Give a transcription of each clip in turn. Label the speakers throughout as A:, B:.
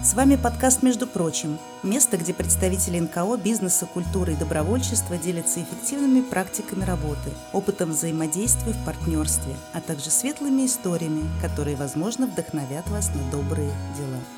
A: С вами подкаст «Между прочим» – место, где представители НКО, бизнеса, культуры и добровольчества делятся эффективными практиками работы, опытом взаимодействия в партнерстве, а также светлыми историями, которые, возможно, вдохновят вас на добрые дела.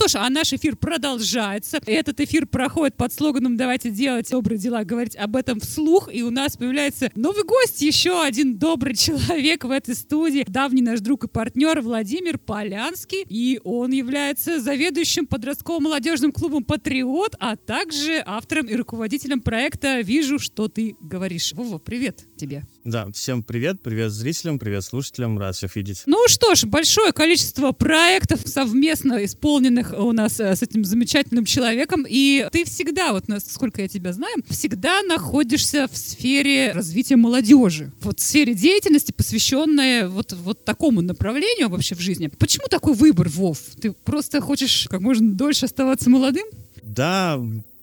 B: Что ж, а наш эфир продолжается. Этот эфир проходит под слоганом «Давайте делать добрые дела», говорить об этом вслух. И у нас появляется новый гость, еще один добрый человек в этой студии. Давний наш друг и партнер Владимир Полянский. И он является заведующим подростковым молодежным клубом «Патриот», а также автором и руководителем проекта «Вижу, что ты говоришь». Вова, привет тебе.
C: Да, всем привет, привет зрителям, привет слушателям, рад всех видеть.
B: Ну что ж, большое количество проектов совместно исполненных у нас э, с этим замечательным человеком, и ты всегда, вот насколько я тебя знаю, всегда находишься в сфере развития молодежи, вот в сфере деятельности, посвященной вот, вот такому направлению вообще в жизни. Почему такой выбор, Вов? Ты просто хочешь как можно дольше оставаться молодым?
C: Да,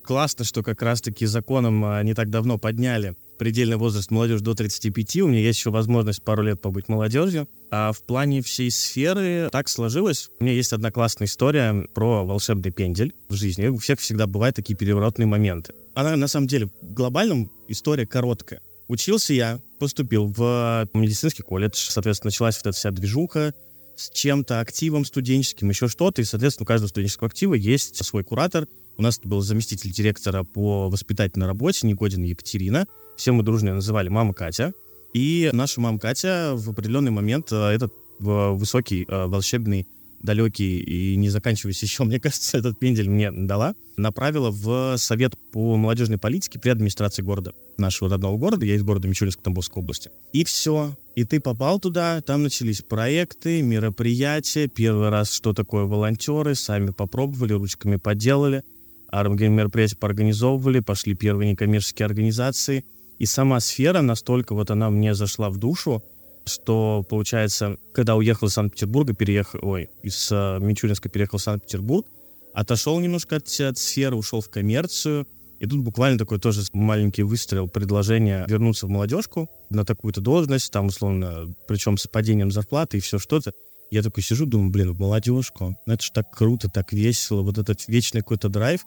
C: классно, что как раз-таки законом а, не так давно подняли предельный возраст молодежи до 35, у меня есть еще возможность пару лет побыть молодежью. А в плане всей сферы так сложилось. У меня есть одна классная история про волшебный пендель в жизни. У всех всегда бывают такие переворотные моменты. Она, на самом деле, в глобальном история короткая. Учился я, поступил в медицинский колледж, соответственно, началась вот эта вся движуха с чем-то, активом студенческим, еще что-то, и, соответственно, у каждого студенческого актива есть свой куратор. У нас был заместитель директора по воспитательной работе Негодина Екатерина, все мы дружно называли «мама Катя». И наша мама Катя в определенный момент э, этот высокий, э, волшебный, далекий и не заканчивающийся еще, мне кажется, этот пендель мне дала, направила в Совет по молодежной политике при администрации города, нашего родного города, я из города Мичуринск Тамбовской области. И все. И ты попал туда, там начались проекты, мероприятия, первый раз, что такое волонтеры, сами попробовали, ручками поделали, мероприятия поорганизовывали, пошли первые некоммерческие организации — и сама сфера настолько вот она мне зашла в душу, что, получается, когда уехал из Санкт-Петербурга, переехал, ой, из uh, Мичуринска переехал в Санкт-Петербург, отошел немножко от, от сферы, ушел в коммерцию, и тут буквально такой тоже маленький выстрел, предложение вернуться в молодежку на такую-то должность, там, условно, причем с падением зарплаты и все что-то. Я такой сижу, думаю, блин, в молодежку, ну это же так круто, так весело, вот этот вечный какой-то драйв.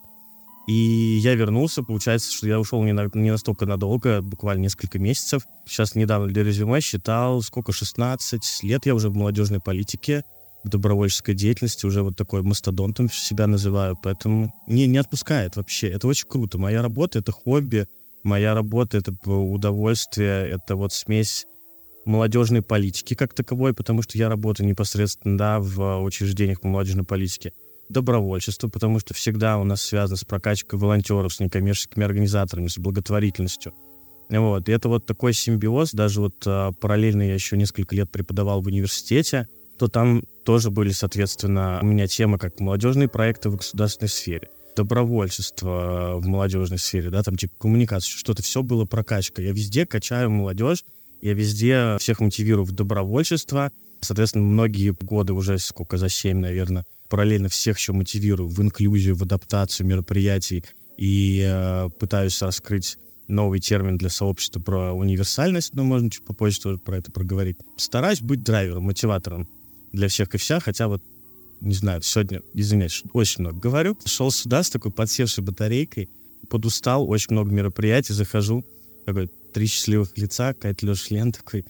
C: И я вернулся, получается, что я ушел не, на, не настолько надолго, буквально несколько месяцев. Сейчас недавно для резюме считал, сколько, 16 лет я уже в молодежной политике, в добровольческой деятельности, уже вот такой мастодонтом себя называю, поэтому не, не отпускает вообще. Это очень круто. Моя работа — это хобби, моя работа — это удовольствие, это вот смесь молодежной политики как таковой, потому что я работаю непосредственно да, в учреждениях по молодежной политике добровольчество, потому что всегда у нас связано с прокачкой волонтеров, с некоммерческими организаторами, с благотворительностью. Вот. И это вот такой симбиоз. Даже вот а, параллельно я еще несколько лет преподавал в университете, то там тоже были, соответственно, у меня темы как молодежные проекты в государственной сфере, добровольчество а, в молодежной сфере, да, там типа коммуникация, что-то, все было прокачка. Я везде качаю молодежь, я везде всех мотивирую в добровольчество. Соответственно, многие годы уже, сколько, за семь, наверное, параллельно всех еще мотивирую в инклюзию, в адаптацию мероприятий и э, пытаюсь раскрыть новый термин для сообщества про универсальность, но можно чуть попозже тоже про это проговорить. Стараюсь быть драйвером, мотиватором для всех и вся, хотя вот, не знаю, сегодня, извиняюсь, очень много говорю. Шел сюда с такой подсевшей батарейкой, подустал, очень много мероприятий, захожу, такой, три счастливых лица, Катя Леша Лен такой,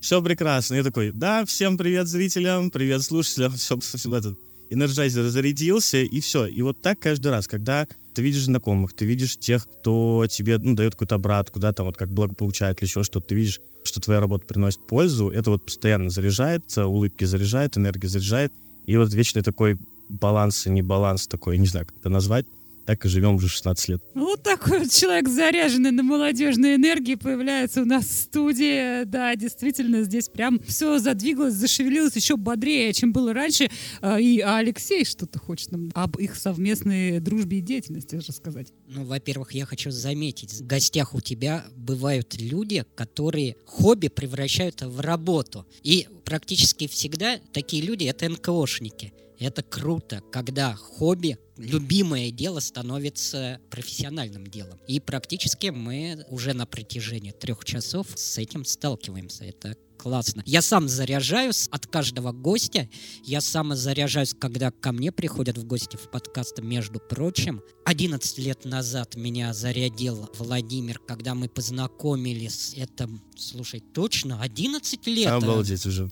C: все прекрасно. Я такой, да, всем привет зрителям, привет слушателям, все, все этот энерджайзер зарядился, и все. И вот так каждый раз, когда ты видишь знакомых, ты видишь тех, кто тебе ну, дает какую-то обратку, да, там вот как благополучатель или еще что-то, ты видишь, что твоя работа приносит пользу, это вот постоянно заряжает, улыбки заряжает, энергия заряжает, и вот вечный такой баланс и не баланс такой, не знаю, как это назвать, так и живем уже 16 лет.
B: Вот такой вот человек, заряженный на молодежной энергии, появляется у нас в студии. Да, действительно, здесь прям все задвигалось, зашевелилось еще бодрее, чем было раньше. А, и Алексей что-то хочет нам об их совместной дружбе и деятельности рассказать.
D: Ну, во-первых, я хочу заметить, в гостях у тебя бывают люди, которые хобби превращают в работу. И практически всегда такие люди — это НКОшники — Это круто, когда хобби, любимое дело становится профессиональным делом. И практически мы уже на протяжении трех часов с этим сталкиваемся. Это классно. Я сам заряжаюсь от каждого гостя. Я сам заряжаюсь, когда ко мне приходят в гости в подкаст, между прочим. 11 лет назад меня зарядил Владимир, когда мы познакомились. Это, слушай, точно 11 лет.
C: Обалдеть уже.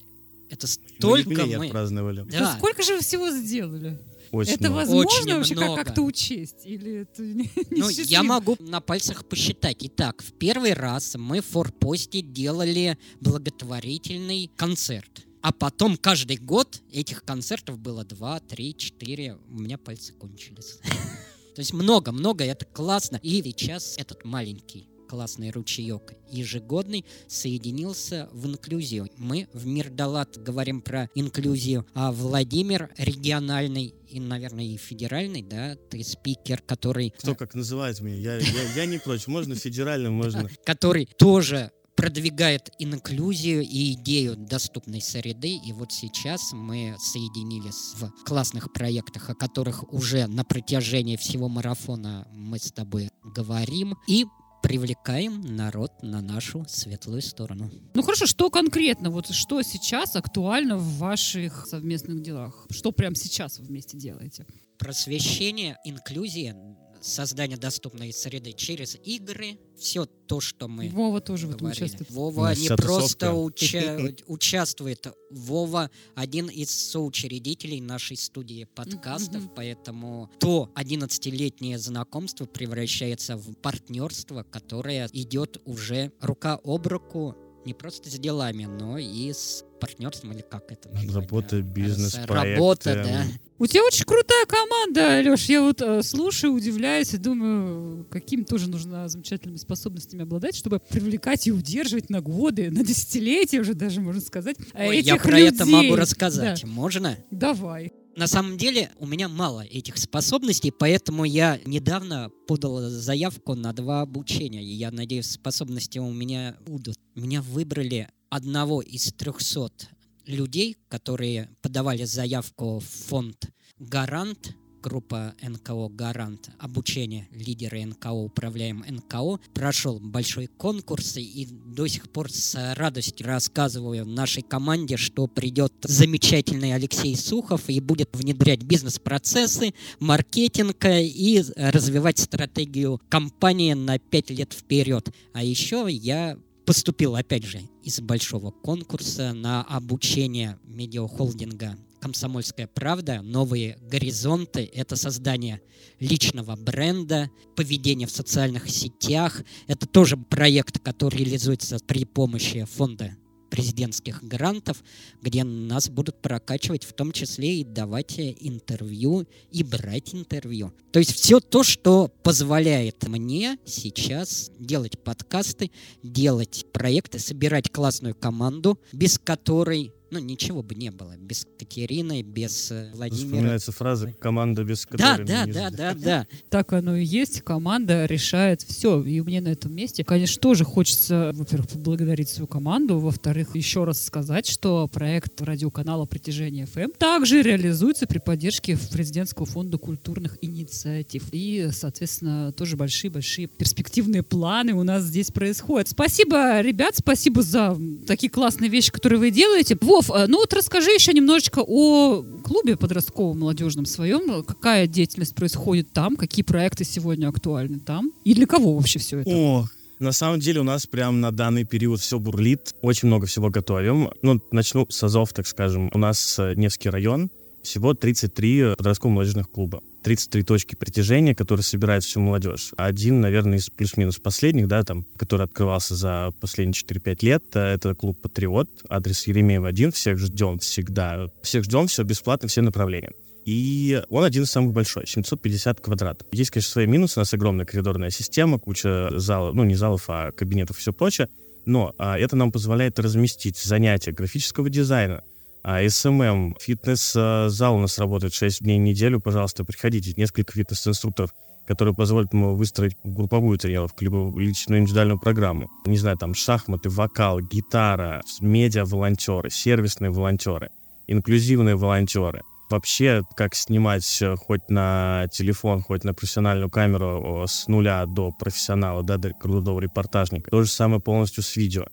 D: Это столько
C: мы...
D: мы...
C: праздновали.
B: Да. сколько же вы всего сделали?
C: Очень
B: это
C: много.
B: возможно
D: Очень
B: вообще
D: много.
B: как- как-то учесть? Или это не-
D: Ну, я
B: несчастливо?
D: могу на пальцах посчитать. Итак, в первый раз мы в Форпосте делали благотворительный концерт. А потом каждый год этих концертов было два, три, четыре. У меня пальцы кончились. То есть много-много, это классно. И сейчас этот маленький классный ручеек ежегодный соединился в инклюзию. Мы в Мирдалат говорим про инклюзию, а Владимир региональный и, наверное, и федеральный, да, ты спикер, который
C: Кто как называет меня? Я, я, я не против. Можно федеральным, можно.
D: который тоже продвигает инклюзию и идею доступной среды. И вот сейчас мы соединились в классных проектах, о которых уже на протяжении всего марафона мы с тобой говорим. И привлекаем народ на нашу светлую сторону.
B: Ну хорошо, что конкретно, вот что сейчас актуально в ваших совместных делах? Что прямо сейчас вы вместе делаете?
D: Просвещение, инклюзия, создание доступной среды через игры, все то, что мы
B: Вова тоже в этом
D: говорили.
B: участвует.
D: Вова не просто уча- участвует. Вова один из соучредителей нашей студии подкастов, поэтому то 11-летнее знакомство превращается в партнерство, которое идет уже рука об руку не просто с делами, но и с партнерством, или как это назвать,
C: Работа,
D: да?
C: бизнес,
D: С- Работа,
C: проекты.
D: да.
B: У тебя очень крутая команда, Леш. Я вот э, слушаю, удивляюсь и думаю, какими тоже нужно замечательными способностями обладать, чтобы привлекать и удерживать на годы, на десятилетия уже даже, можно сказать,
D: Ой,
B: этих
D: я про это
B: людей.
D: могу рассказать.
B: Да.
D: Можно?
B: Давай.
D: На самом деле у меня мало этих способностей, поэтому я недавно подал заявку на два обучения. И я надеюсь, способности у меня будут. Меня выбрали одного из 300 людей, которые подавали заявку в фонд «Гарант», группа НКО «Гарант», обучение лидеры НКО, управляем НКО, прошел большой конкурс и до сих пор с радостью рассказываю нашей команде, что придет замечательный Алексей Сухов и будет внедрять бизнес-процессы, маркетинг и развивать стратегию компании на 5 лет вперед. А еще я поступил, опять же, из большого конкурса на обучение медиахолдинга «Комсомольская правда», «Новые горизонты» — это создание личного бренда, поведение в социальных сетях. Это тоже проект, который реализуется при помощи фонда президентских грантов, где нас будут прокачивать, в том числе и давать интервью и брать интервью. То есть все то, что позволяет мне сейчас делать подкасты, делать проекты, собирать классную команду, без которой ну, ничего бы не было. Без Катерины, без э, Владимира.
C: Вспоминается фраза «команда без
D: Да,
C: которой
D: да, да,
C: ездить».
D: да, да.
B: Так оно и есть. Команда решает все. И мне на этом месте, конечно, тоже хочется, во-первых, поблагодарить свою команду, во-вторых, еще раз сказать, что проект радиоканала «Притяжение ФМ» также реализуется при поддержке президентского фонда культурных инициатив. И, соответственно, тоже большие-большие перспективные планы у нас здесь происходят. Спасибо, ребят, спасибо за такие классные вещи, которые вы делаете. Вов, э, ну вот расскажи еще немножечко о клубе подростковом молодежном своем. Какая деятельность происходит там? Какие проекты сегодня актуальны там? И для кого вообще все это?
C: О, на самом деле у нас прям на данный период все бурлит. Очень много всего готовим. Ну, начну с АЗОВ, так скажем. У нас э, Невский район. Всего 33 подростково-молодежных клуба. 33 точки притяжения, которые собирают всю молодежь. Один, наверное, из плюс-минус последних, да, там, который открывался за последние 4-5 лет, э, это клуб «Патриот», адрес Еремеева 1, всех ждем всегда. Всех ждем, все бесплатно, все направления. И он один из самых большой, 750 квадратов. Есть, конечно, свои минусы, у нас огромная коридорная система, куча залов, ну не залов, а кабинетов и все прочее, но а, это нам позволяет разместить занятия графического дизайна, а, SMM, фитнес-зал у нас работает 6 дней в неделю, пожалуйста, приходите, несколько фитнес-инструкторов, которые позволят ему выстроить групповую тренировку, либо личную индивидуальную программу. Не знаю, там шахматы, вокал, гитара, медиа-волонтеры, сервисные волонтеры, инклюзивные волонтеры, вообще, как снимать э, хоть на телефон, хоть на профессиональную камеру с нуля до профессионала, да, до крутого репортажника. То же самое полностью с видео.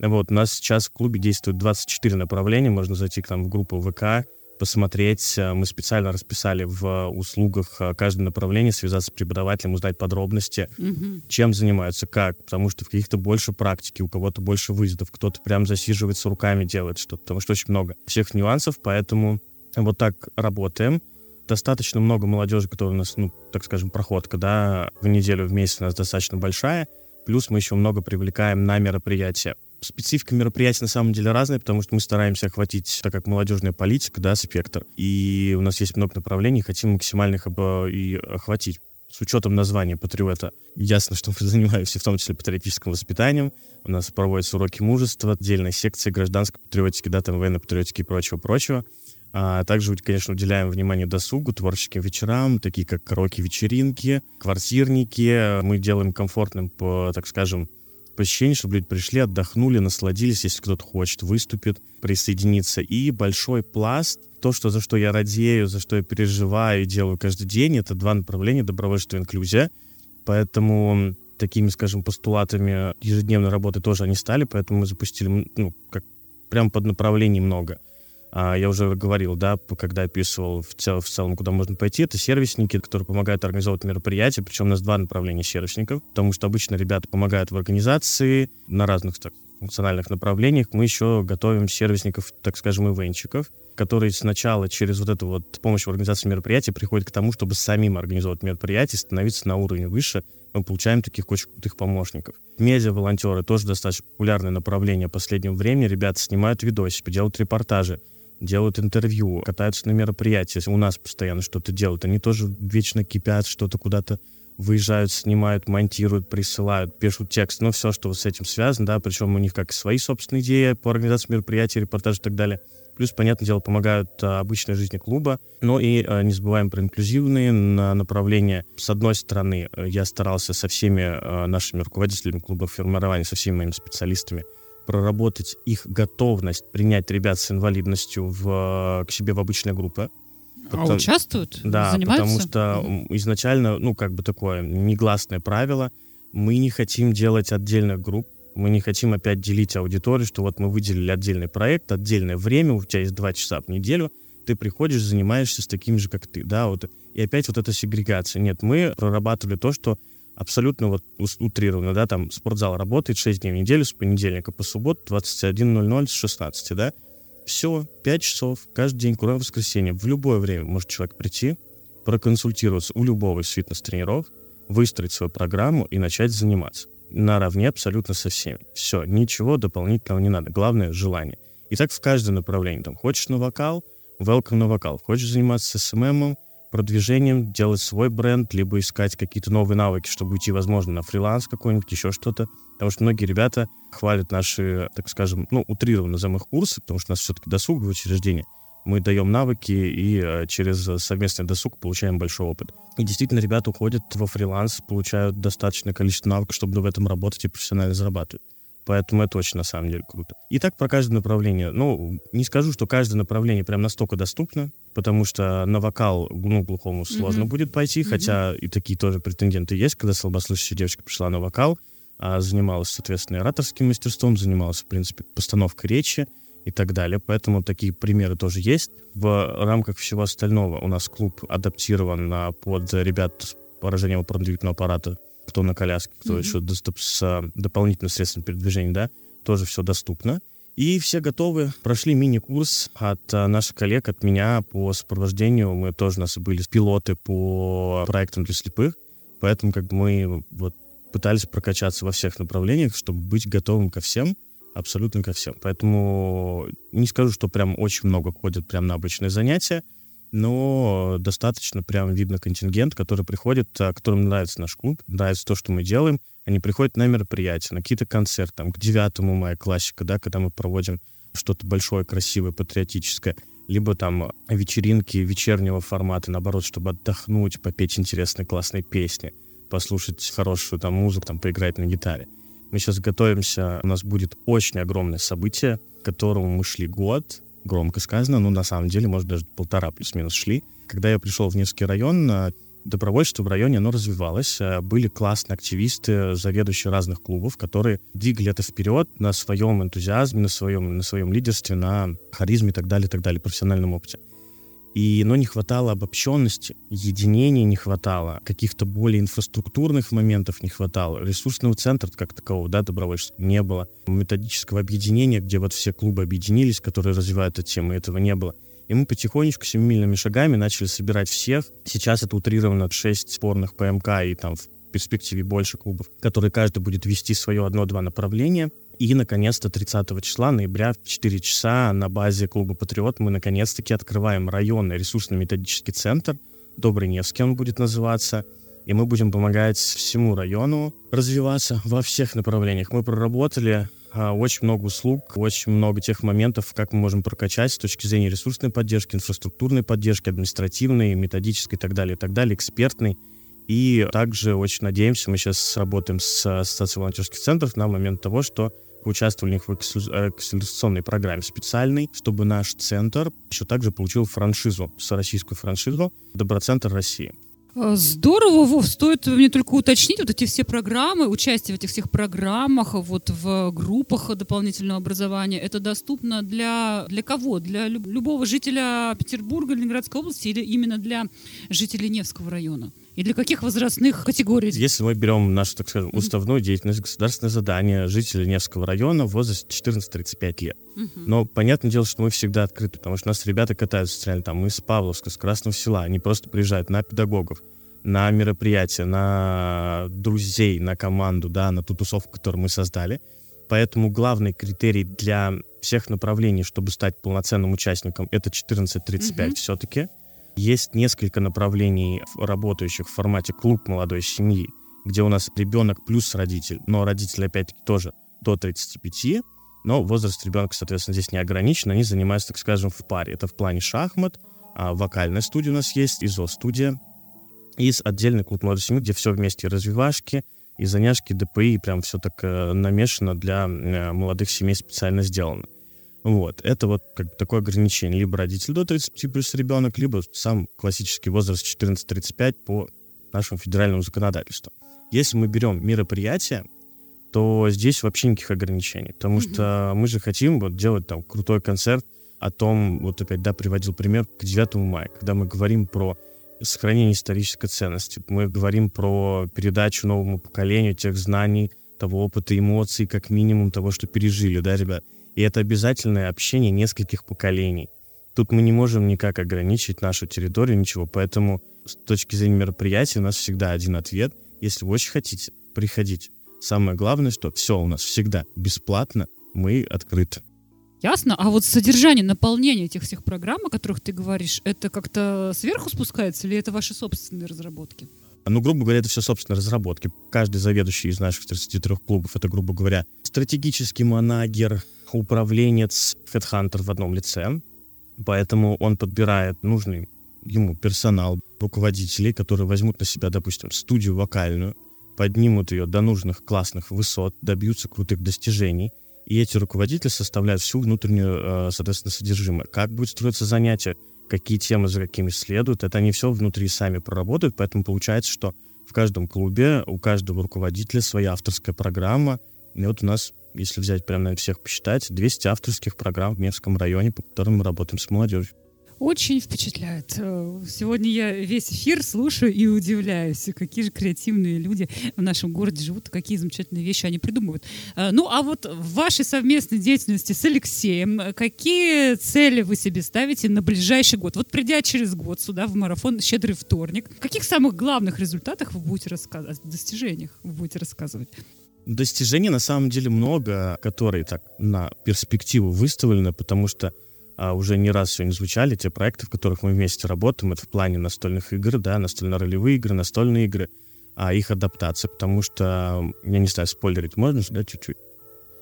C: Вот, у нас сейчас в клубе действует 24 направления, можно зайти к нам в группу ВК, посмотреть. Э, мы специально расписали в услугах э, каждое направление, связаться с преподавателем, узнать подробности,
B: Мгм.
C: чем занимаются, как. Потому что в каких-то больше практики, у кого-то больше выездов, кто-то прям засиживается руками, делает что-то, потому что очень много всех нюансов, поэтому вот так работаем. Достаточно много молодежи, которая у нас, ну, так скажем, проходка, да, в неделю, в месяц у нас достаточно большая. Плюс мы еще много привлекаем на мероприятия. Специфика мероприятий на самом деле разная, потому что мы стараемся охватить, так как молодежная политика, да, спектр. И у нас есть много направлений, хотим максимально их обо- и охватить. С учетом названия патриота, ясно, что мы занимаемся в том числе патриотическим воспитанием. У нас проводятся уроки мужества, отдельная секция гражданской патриотики, да, там военной патриотики и прочего-прочего. А также, конечно, уделяем внимание досугу, творческим вечерам, такие как караоке-вечеринки, квартирники. Мы делаем комфортным, по, так скажем, посещение, чтобы люди пришли, отдохнули, насладились, если кто-то хочет, выступит, присоединиться. И большой пласт, то, что, за что я радею, за что я переживаю и делаю каждый день, это два направления добровольства и инклюзия. Поэтому такими, скажем, постулатами ежедневной работы тоже они стали, поэтому мы запустили, ну, как прям под направлений много. А, я уже говорил, да, когда описывал в, цел- в целом, куда можно пойти, это сервисники, которые помогают организовывать мероприятия, причем у нас два направления сервисников, потому что обычно ребята помогают в организации на разных так, функциональных направлениях. Мы еще готовим сервисников, так скажем, ивенчиков, которые сначала через вот эту вот помощь в организации мероприятий приходят к тому, чтобы самим организовать мероприятие, становиться на уровень выше, мы получаем таких очень крутых помощников. Медиа-волонтеры тоже достаточно популярное направление в последнее время. Ребята снимают видосики, делают репортажи, делают интервью, катаются на мероприятия. У нас постоянно что-то делают. Они тоже вечно кипят, что-то куда-то выезжают, снимают, монтируют, присылают, пишут текст. Ну, все, что вот с этим связано, да, причем у них как свои собственные идеи по организации мероприятий, репортажей и так далее. Плюс, понятное дело, помогают а, обычной жизни клуба. Но и а, не забываем про инклюзивные на- направления. С одной стороны, э, я старался со всеми а, нашими руководителями клуба формирования, со всеми моими специалистами проработать их готовность принять ребят с инвалидностью в, к себе в обычные группы.
B: А
C: Потом-
B: участвуют?
C: Да,
B: Занимаются?
C: потому что изначально, ну, как бы такое негласное правило, мы не хотим делать отдельных групп, мы не хотим опять делить аудиторию, что вот мы выделили отдельный проект, отдельное время, у тебя есть два часа в неделю, ты приходишь, занимаешься с такими же, как ты, да, вот, и опять вот эта сегрегация. Нет, мы прорабатывали то, что абсолютно вот утрированно, да, там спортзал работает 6 дней в неделю, с понедельника по субботу, 21.00 с 16, да, все, 5 часов, каждый день, кроме воскресенья, в любое время может человек прийти, проконсультироваться у любого из фитнес-тренеров, выстроить свою программу и начать заниматься. Наравне абсолютно со всеми. Все, ничего дополнительного не надо. Главное — желание. И так в каждое направление. Там, хочешь на вокал, welcome на вокал. Хочешь заниматься СММом, продвижением, делать свой бренд, либо искать какие-то новые навыки, чтобы уйти, возможно, на фриланс какой-нибудь, еще что-то. Потому что многие ребята хвалят наши, так скажем, ну, утрированно назовем их курсы, потому что у нас все-таки досуговое учреждение. Мы даем навыки и э, через совместный досуг получаем большой опыт. И действительно, ребята уходят во фриланс, получают достаточное количество навыков, чтобы в этом работать и профессионально зарабатывать. Поэтому это очень, на самом деле, круто. И так про каждое направление. Ну, не скажу, что каждое направление прям настолько доступно, потому что на вокал, ну, глухому сложно
B: Мгм.
C: будет пойти, хотя и такие тоже претенденты есть, когда слабослышащая девочка пришла на вокал, а занималась, соответственно, ораторским мастерством, занималась, в принципе, постановкой речи и так далее. Поэтому такие примеры тоже есть. В рамках всего остального у нас клуб адаптирован на- под ребят с поражением опорно-двигательного аппарата, кто на коляске, кто
B: Мгм.
C: еще доступ с а, дополнительным средством передвижения, да, тоже все доступно. И все готовы. Прошли мини-курс от а, наших коллег, от меня по сопровождению. Мы тоже у нас были пилоты по проектам для слепых. Поэтому как мы вот пытались прокачаться во всех направлениях, чтобы быть готовым ко всем, абсолютно ко всем. Поэтому не скажу, что прям очень много ходят прям на обычные занятия, но достаточно прям видно контингент, который приходит, а, которым нравится наш клуб, нравится то, что мы делаем. Они приходят на мероприятия, на какие-то концерты, там, к 9 мая классика, да, когда мы проводим что-то большое, красивое, патриотическое, либо там вечеринки вечернего формата, наоборот, чтобы отдохнуть, попеть интересные классные песни, послушать хорошую там музыку, там, поиграть на гитаре. Мы сейчас готовимся, у нас будет очень огромное событие, к которому мы шли год, громко сказано, но на самом деле, может, даже полтора плюс-минус шли. Когда я пришел в Невский район, добровольчество в районе, оно развивалось. А, были классные активисты, заведующие разных клубов, которые двигали это вперед на своем энтузиазме, на своем, на своем лидерстве, на харизме и так далее, и так далее, профессиональном опыте. И, но не хватало обобщенности, единения не хватало, каких-то более инфраструктурных моментов не хватало, ресурсного центра как такового, да, добровольческого не было, методического объединения, где вот все клубы объединились, которые развивают эту тему, этого не было. И мы потихонечку, семимильными шагами начали собирать всех. Сейчас это утрировано 6 спорных ПМК и там в перспективе больше клубов, которые каждый будет вести свое одно-два направления. И, наконец-то, 30 числа ноября в 4 часа на базе клуба «Патриот» мы, наконец-таки, открываем районный ресурсно-методический центр. Добрый Невский он будет называться. И мы будем помогать всему району развиваться во всех направлениях. Мы проработали очень много услуг, очень много тех моментов, как мы можем прокачать с точки зрения ресурсной поддержки, инфраструктурной поддержки, административной, методической и так далее, и так далее, экспертной. И также очень надеемся, мы сейчас работаем с Ассоциацией волонтерских центров на момент того, что поучаствовали у них в эксклюзионной программе специальной, чтобы наш центр еще также получил франшизу, российскую франшизу «Доброцентр России».
B: А, здорово, Вов, стоит мне только уточнить вот эти все программы, участие в этих всех программах, вот в группах дополнительного образования, это доступно для, для кого? Для любого жителя Петербурга, Ленинградской области или именно для жителей Невского района? И для каких возрастных категорий?
C: Если мы берем нашу, так скажем, уставную деятельность, государственное задание жителей Невского района в возрасте 14-35 лет. Но понятное дело, что мы всегда открыты, потому что у нас ребята катаются реально там из Павловска, с Красного села, они просто приезжают на педагогов, на мероприятия, на друзей, на команду, да, на ту тусовку, которую мы создали. Поэтому главный критерий для всех направлений, чтобы стать полноценным участником, это 14-35 mm-hmm. все-таки. Есть несколько направлений, работающих в формате клуб молодой семьи, где у нас ребенок плюс родитель, но родитель, опять-таки, тоже до 35, но возраст ребенка, соответственно, здесь не ограничен, они занимаются, так скажем, в паре. Это в плане шахмат, а вокальная студия у нас есть, ИЗО-студия, и отдельный клуб молодой семьи, где все вместе, развивашки, и заняшки, ДПИ, и прям все так э, намешано для э, молодых семей специально сделано. Вот. Это вот как бы такое ограничение. Либо родитель до 30 плюс ребенок, либо сам классический возраст 14-35 по нашему федеральному законодательству. Если мы берем мероприятие, то здесь вообще никаких ограничений. Потому mm-hmm. что мы же хотим вот делать там крутой концерт о том, вот опять, да, приводил пример к 9 мая, когда мы говорим про сохранение исторической ценности, мы говорим про передачу новому поколению тех знаний, того опыта, эмоций, как минимум того, что пережили, да, ребят. И это обязательное общение нескольких поколений. Тут мы не можем никак ограничить нашу территорию, ничего. Поэтому с точки зрения мероприятия у нас всегда один ответ. Если вы очень хотите, приходите. Самое главное, что все у нас всегда бесплатно, мы открыты.
B: Ясно. А вот содержание, наполнение этих всех программ, о которых ты говоришь, это как-то сверху спускается или это ваши собственные разработки?
C: Ну, грубо говоря, это все собственные разработки. Каждый заведующий из наших 33 клубов, это, грубо говоря, стратегический манагер, управленец, хедхантер в одном лице. Поэтому он подбирает нужный ему персонал, руководителей, которые возьмут на себя, допустим, студию вокальную, поднимут ее до нужных классных высот, добьются крутых достижений. И эти руководители составляют всю внутреннюю, э, соответственно, содержимое. Как будет строиться занятие, какие темы за какими следуют, это они все внутри сами проработают, поэтому получается, что в каждом клубе у каждого руководителя своя авторская программа. И вот у нас, если взять прямо на всех посчитать, 200 авторских программ в Невском районе, по которым мы работаем с молодежью.
B: Очень впечатляет. Э, сегодня я весь эфир слушаю и удивляюсь, какие же креативные люди в нашем городе живут, какие замечательные вещи они придумывают. Э, ну, а вот в вашей совместной деятельности с Алексеем, какие цели вы себе ставите на ближайший год? Вот придя через год сюда в марафон «Щедрый вторник», о каких самых главных результатах вы будете рассказывать, достижениях вы будете рассказывать?
C: Достижений на самом деле много, которые так на перспективу выставлены, потому что а, уже не раз сегодня звучали, те проекты, в которых мы вместе работаем, это в плане настольных игр, да, настольно-ролевые игры, настольные игры, а их адаптация, потому что, я не знаю, спойлерить можно да, чуть-чуть?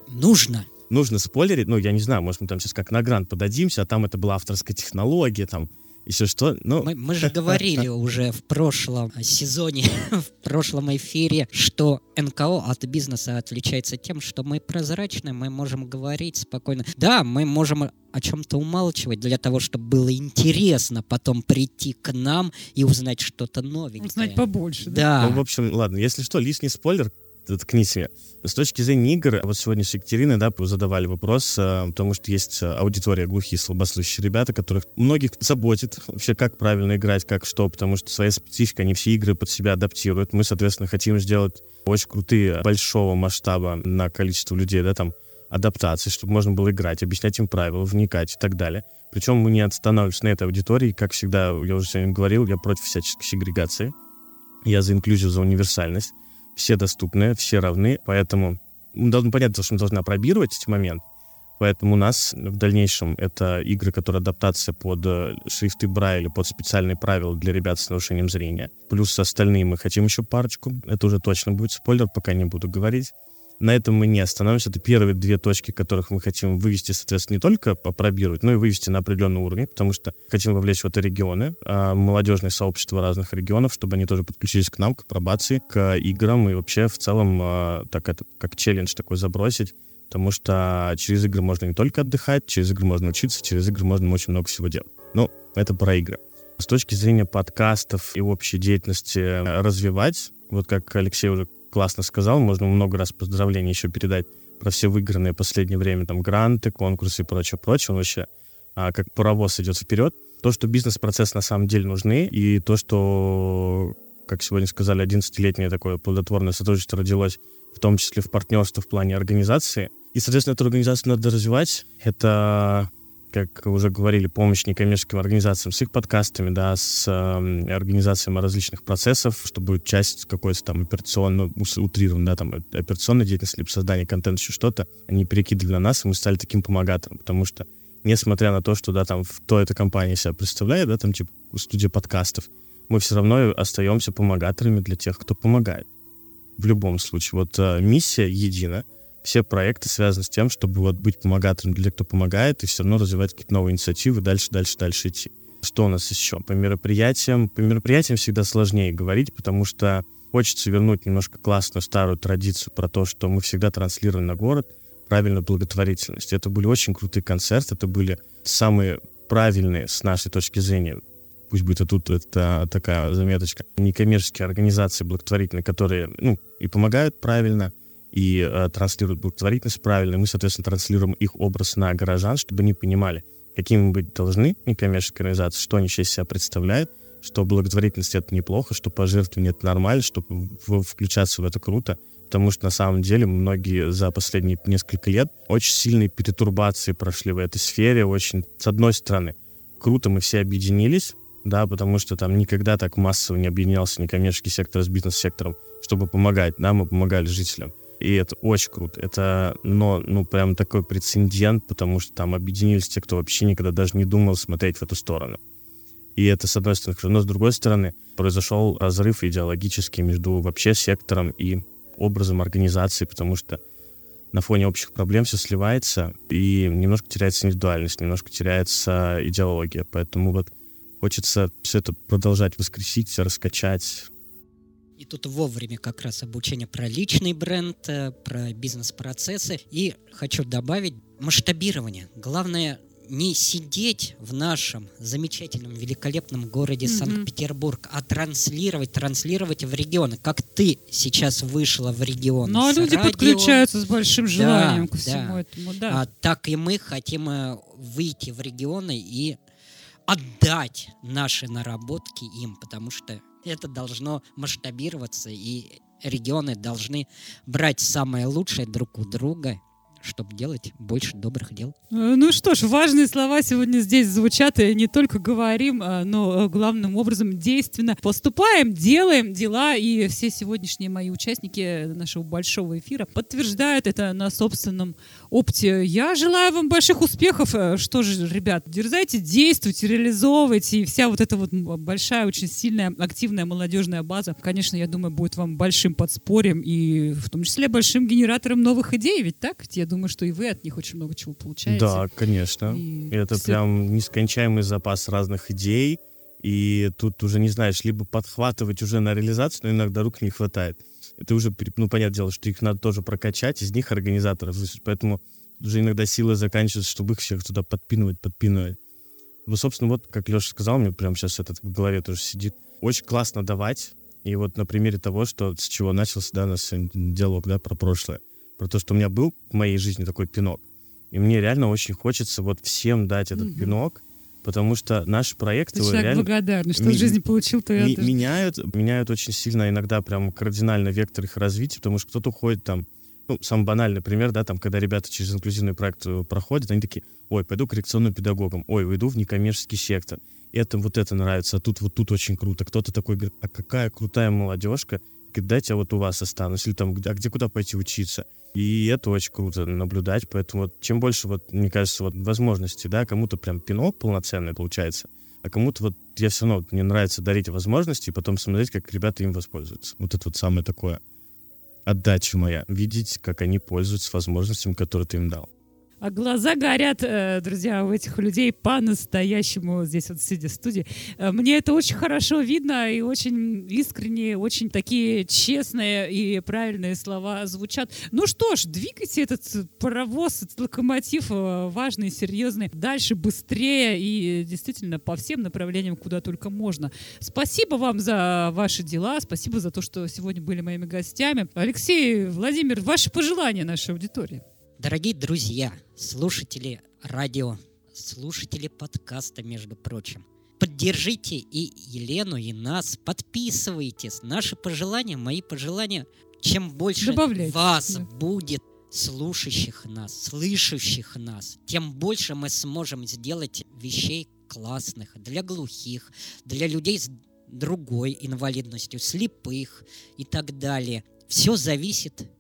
D: Нужно.
C: Нужно спойлерить, ну, я не знаю, может, мы там сейчас как на грант подадимся, а там это была авторская технология, там, Если что, ну...
D: Мы, мы же говорили уже в прошлом сезоне, в прошлом эфире, что НКО от бизнеса отличается тем, что мы прозрачны, мы можем говорить спокойно. Да, мы можем о чем-то умалчивать для того, чтобы было интересно потом прийти к нам и узнать что-то новенькое.
B: Узнать побольше.
D: Да.
C: Ну, в общем, ладно, если что, лишний спойлер, ткнись мне. С точки зрения игр, вот сегодня с Екатериной, да, задавали вопрос, э, потому что есть э, аудитория глухие, слабослышащие ребята, которых многих заботит вообще, как правильно играть, как что, потому что своя специфика, они все игры под себя адаптируют. Мы, соответственно, хотим сделать очень крутые, большого масштаба на количество людей, да, там, адаптации, чтобы можно было играть, объяснять им правила, вникать и так далее. Причем мы не останавливаемся на этой аудитории. Как всегда, я уже сегодня говорил, я против всяческой сегрегации. Я за инклюзию, за универсальность все доступны, все равны, поэтому мы должны что мы должны опробировать эти моменты. Поэтому у нас в дальнейшем это игры, которые адаптация под э, шрифты Брайля, под специальные правила для ребят с нарушением зрения. Плюс остальные мы хотим еще парочку. Это уже точно будет спойлер, пока не буду говорить. На этом мы не остановимся. Это первые две точки, которых мы хотим вывести, соответственно, не только попробировать, но и вывести на определенный уровень, потому что хотим вовлечь в это регионы, а, молодежные сообщества разных регионов, чтобы они тоже подключились к нам, к пробации, к играм и вообще в целом а, так это как челлендж такой забросить, потому что через игры можно не только отдыхать, через игры можно учиться, через игры можно очень много всего делать. Ну, это про игры. С точки зрения подкастов и общей деятельности развивать, вот как Алексей уже классно сказал, можно много раз поздравления еще передать про все выигранные в последнее время там гранты, конкурсы и прочее, прочее. Он вообще а, как паровоз идет вперед. То, что бизнес-процесс на самом деле нужны, и то, что, как сегодня сказали, 11-летнее такое плодотворное сотрудничество родилось, в том числе в партнерство в плане организации. И, соответственно, эту организацию надо развивать. Это как уже говорили, помощь некоммерческим организациям с их подкастами, да, с э, организацией различных процессов, чтобы часть какой-то там операционно, утрирован, да, там, операционной деятельности, либо создания контента, еще что-то, они перекидывали на нас, и мы стали таким помогатором, потому что, несмотря на то, что, да, там, кто эта компания себя представляет, да, там, типа, студия подкастов, мы все равно остаемся помогаторами для тех, кто помогает. В любом случае. Вот э, миссия едина — все проекты связаны с тем, чтобы вот быть помогатором для тех, кто помогает, и все равно развивать какие-то новые инициативы, дальше, дальше, дальше идти. Что у нас еще? По мероприятиям. По мероприятиям всегда сложнее говорить, потому что хочется вернуть немножко классную старую традицию про то, что мы всегда транслировали на город правильную благотворительность. Это были очень крутые концерты, это были самые правильные с нашей точки зрения пусть будет и тут это такая заметочка, некоммерческие организации благотворительные, которые ну, и помогают правильно, и э, транслируют благотворительность правильно, мы, соответственно, транслируем их образ на горожан, чтобы они понимали, какими быть должны некоммерческие организации, что они сейчас себя представляют, что благотворительность — это неплохо, что пожертвование — это нормально, что включаться в это круто, потому что на самом деле многие за последние несколько лет очень сильные перетурбации прошли в этой сфере, очень, с одной стороны, круто мы все объединились, да, потому что там никогда так массово не объединялся некоммерческий сектор с бизнес-сектором, чтобы помогать, да, мы помогали жителям. И это очень круто. Это, но, ну, прям такой прецедент, потому что там объединились те, кто вообще никогда даже не думал смотреть в эту сторону. И это, с одной стороны, Но с другой стороны, произошел разрыв идеологический между вообще сектором и образом организации, потому что на фоне общих проблем все сливается, и немножко теряется индивидуальность, немножко теряется идеология. Поэтому вот хочется все это продолжать воскресить, раскачать,
D: и тут вовремя как раз обучение про личный бренд, э, про бизнес-процессы. И хочу добавить масштабирование. Главное не сидеть в нашем замечательном, великолепном городе mm-hmm. Санкт-Петербург, а транслировать, транслировать в регионы. Как ты сейчас вышла в регион.
B: Ну, а люди радио. подключаются с большим желанием да, к всему да. этому, да.
D: А, так и мы хотим э, выйти в регионы и отдать наши наработки им, потому что это должно масштабироваться, и регионы должны брать самое лучшее друг у друга чтобы делать больше добрых дел.
B: Э, ну что ж, важные слова сегодня здесь звучат, и не только говорим, а, но э, главным образом действенно поступаем, делаем дела, и все сегодняшние мои участники нашего большого эфира подтверждают это на собственном опыте. Я желаю вам больших успехов. Э, что же, ребят, дерзайте, действуйте, реализовывайте, и вся вот эта вот большая, очень сильная, активная молодежная база, конечно, я думаю, будет вам большим подспорьем и в том числе большим генератором новых идей, ведь так? Я думаю, думаю, что и вы от них очень много чего получаете.
C: Да, конечно.
B: И
C: Это
B: всё-
C: прям нескончаемый запас разных идей, и тут уже не знаешь, либо подхватывать уже на реализацию, но иногда рук не хватает. Это уже, ну, понятное дело, что их надо тоже прокачать, из них организаторов поэтому уже иногда силы заканчиваются, чтобы их всех туда подпинывать, подпинывать. Ну, собственно, вот, как Леша сказал, мне прямо сейчас этот в голове тоже сидит. Очень классно давать, и вот на примере того, что с чего начался, да, наш диалог, да, про прошлое, про то, что у меня был в моей жизни такой пинок, и мне реально очень хочется вот всем дать этот
B: Мгм.
C: пинок, потому что наш проект
B: Ты
C: его
B: человек
C: реально
B: благодарный, что
C: ми-
B: в жизни получил, то
C: ми-
B: это...
C: меняют, меняют очень сильно, иногда прям кардинально вектор их развития, потому что кто-то уходит там, ну, самый банальный пример, да, там, когда ребята через инклюзивный проект э, проходят, они такие, ой, пойду коррекционным педагогом, ой, уйду в некоммерческий сектор, это вот это нравится, а тут вот тут очень круто. Кто-то такой говорит, а какая крутая молодежка, говорит, я вот у вас останусь, или там, а где куда пойти учиться. И это очень круто наблюдать, поэтому вот чем больше, вот, мне кажется, вот возможностей, да, кому-то прям пинок полноценный получается, а кому-то вот я все равно, мне нравится дарить возможности и потом смотреть, как ребята им воспользуются. Вот это вот самое такое отдача моя. Видеть, как они пользуются возможностями, которые ты им дал.
B: А глаза горят, э, друзья, у этих людей по-настоящему здесь вот сидя в студии. Э, Мне это очень хорошо видно и очень искренне, очень такие честные и правильные слова звучат. Ну что ж, двигайте этот паровоз, этот локомотив э, важный, серьезный, дальше быстрее и действительно по всем направлениям, куда только можно. Спасибо вам за ваши дела, спасибо за то, что сегодня были моими гостями. Алексей, Владимир, ваши пожелания нашей аудитории.
D: Дорогие друзья, слушатели радио, слушатели подкаста, между прочим, поддержите и Елену, и нас, подписывайтесь. Наши пожелания, мои пожелания, чем больше
B: Добавляйте,
D: вас
B: да.
D: будет слушающих нас, слышащих нас, тем больше мы сможем сделать вещей классных для глухих, для людей с другой инвалидностью, слепых и так далее. Все зависит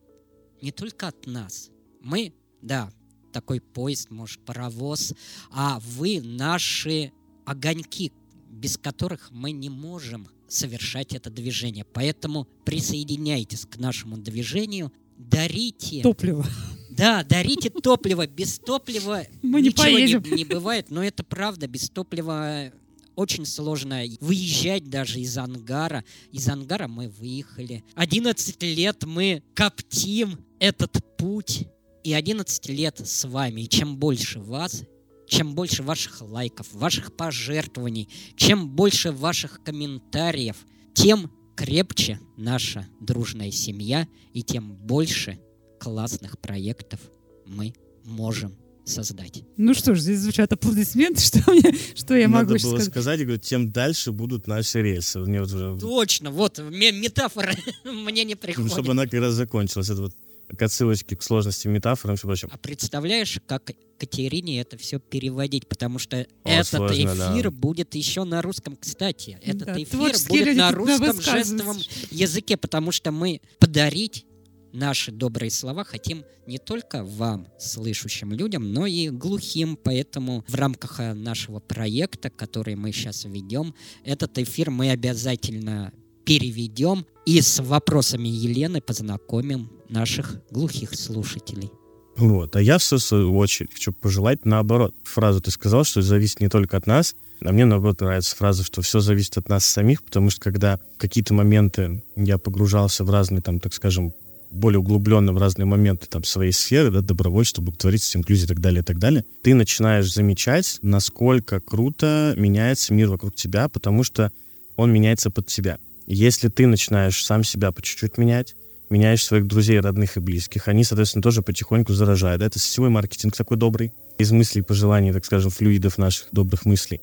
D: не только от нас. Мы, да, такой поезд, может, паровоз, а вы наши огоньки, без которых мы не можем совершать это движение. Поэтому присоединяйтесь к нашему движению, дарите,
B: Топливо.
D: да, дарите топливо. Без топлива
B: Мы не
D: ничего
B: поедем.
D: не бывает, но это правда. Без топлива очень сложно выезжать даже из ангара. Из ангара мы выехали. 11 лет мы коптим этот путь. И 11 лет с вами. И чем больше вас, чем больше ваших лайков, ваших пожертвований, чем больше ваших комментариев, тем крепче наша дружная семья и тем больше классных проектов мы можем создать.
B: Ну что ж, здесь звучат аплодисменты, что, мне, что я
C: Надо
B: могу еще
C: было
B: сказать.
C: сказать, я говорю, тем дальше будут наши рельсы. Мне вот уже-
D: Точно, вот ме- метафора мне не
C: ну,
D: приходит.
C: чтобы она как раз закончилась. Это вот к отсылочке к сложности метафор и всем прочим.
D: А представляешь, как Катерине это все переводить, потому что
C: О,
D: этот
C: сложно, да.
D: эфир будет еще на русском, кстати. Этот
B: Да,
D: эфир будет на русском жестовом языке, потому что мы подарить наши добрые слова хотим не только вам, слышащим людям, но и глухим. Поэтому в рамках э, нашего проекта, который мы сейчас ведем, этот эфир мы обязательно переведем и с вопросами Елены познакомим наших глухих слушателей.
C: Вот. А я, в свою очередь, хочу пожелать наоборот. Фразу ты сказал, что зависит не только от нас, а мне, наоборот, нравится фраза, что все зависит от нас самих, потому что когда какие-то моменты я погружался в разные, там, так скажем, более углубленно в разные моменты там своей сферы, да, добровольчества, благотворительности, инклюзии и так далее, и так далее, ты начинаешь замечать, насколько круто меняется мир вокруг тебя, потому что он меняется под тебя. Если ты начинаешь сам себя по чуть-чуть менять, меняешь своих друзей, родных и близких, они, соответственно, тоже потихоньку заражают. Это сетевой маркетинг такой добрый, из мыслей, пожеланий, так скажем, флюидов наших добрых мыслей.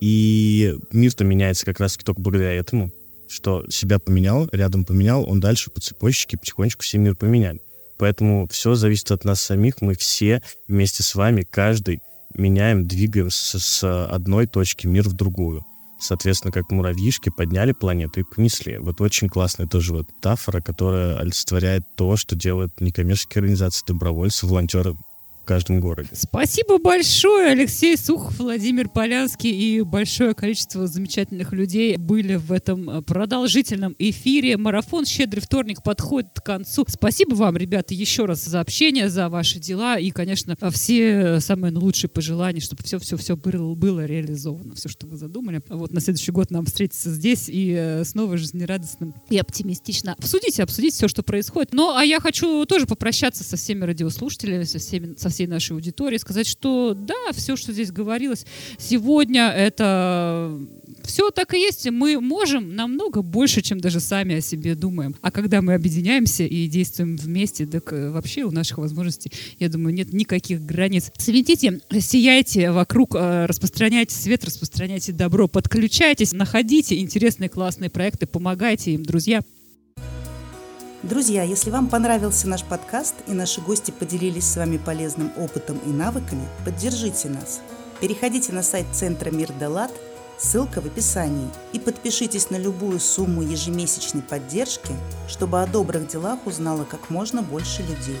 C: И мир-то меняется как раз только благодаря этому, что себя поменял, рядом поменял, он дальше по цепочке потихонечку все мир поменяли. Поэтому все зависит от нас самих, мы все вместе с вами, каждый меняем, двигаем с, с одной точки мир в другую. Соответственно, как муравьишки подняли планету и понесли. Вот очень классная тоже вот метафора, которая олицетворяет то, что делают некоммерческие организации, добровольцы, волонтеры каждом городе.
B: Спасибо большое, Алексей Сухов, Владимир Полянский и большое количество замечательных людей были в этом э, продолжительном эфире. Марафон «Щедрый вторник» подходит к концу. Спасибо вам, ребята, еще раз за общение, за ваши дела и, конечно, все самые лучшие пожелания, чтобы все-все-все было, реализовано, все, что вы задумали. Вот на следующий год нам встретиться здесь и э, снова жизнерадостным и оптимистично обсудить, обсудить все, что происходит. Ну, а я хочу тоже попрощаться со всеми радиослушателями, со, всеми, со всей нашей аудиторией, сказать, что да, все, что здесь говорилось сегодня, это все так и есть. Мы можем намного больше, чем даже сами о себе думаем. А когда мы объединяемся и действуем вместе, так э, вообще у наших возможностей, я думаю, нет никаких границ. Светите, сияйте вокруг, э, распространяйте свет, распространяйте добро, подключайтесь, находите интересные классные проекты, помогайте им, друзья.
A: Друзья, если вам понравился наш подкаст и наши гости поделились с вами полезным опытом и навыками, поддержите нас. Переходите на сайт Центра Мир Далат, ссылка в описании, и подпишитесь на любую сумму ежемесячной поддержки, чтобы о добрых делах узнало как можно больше людей.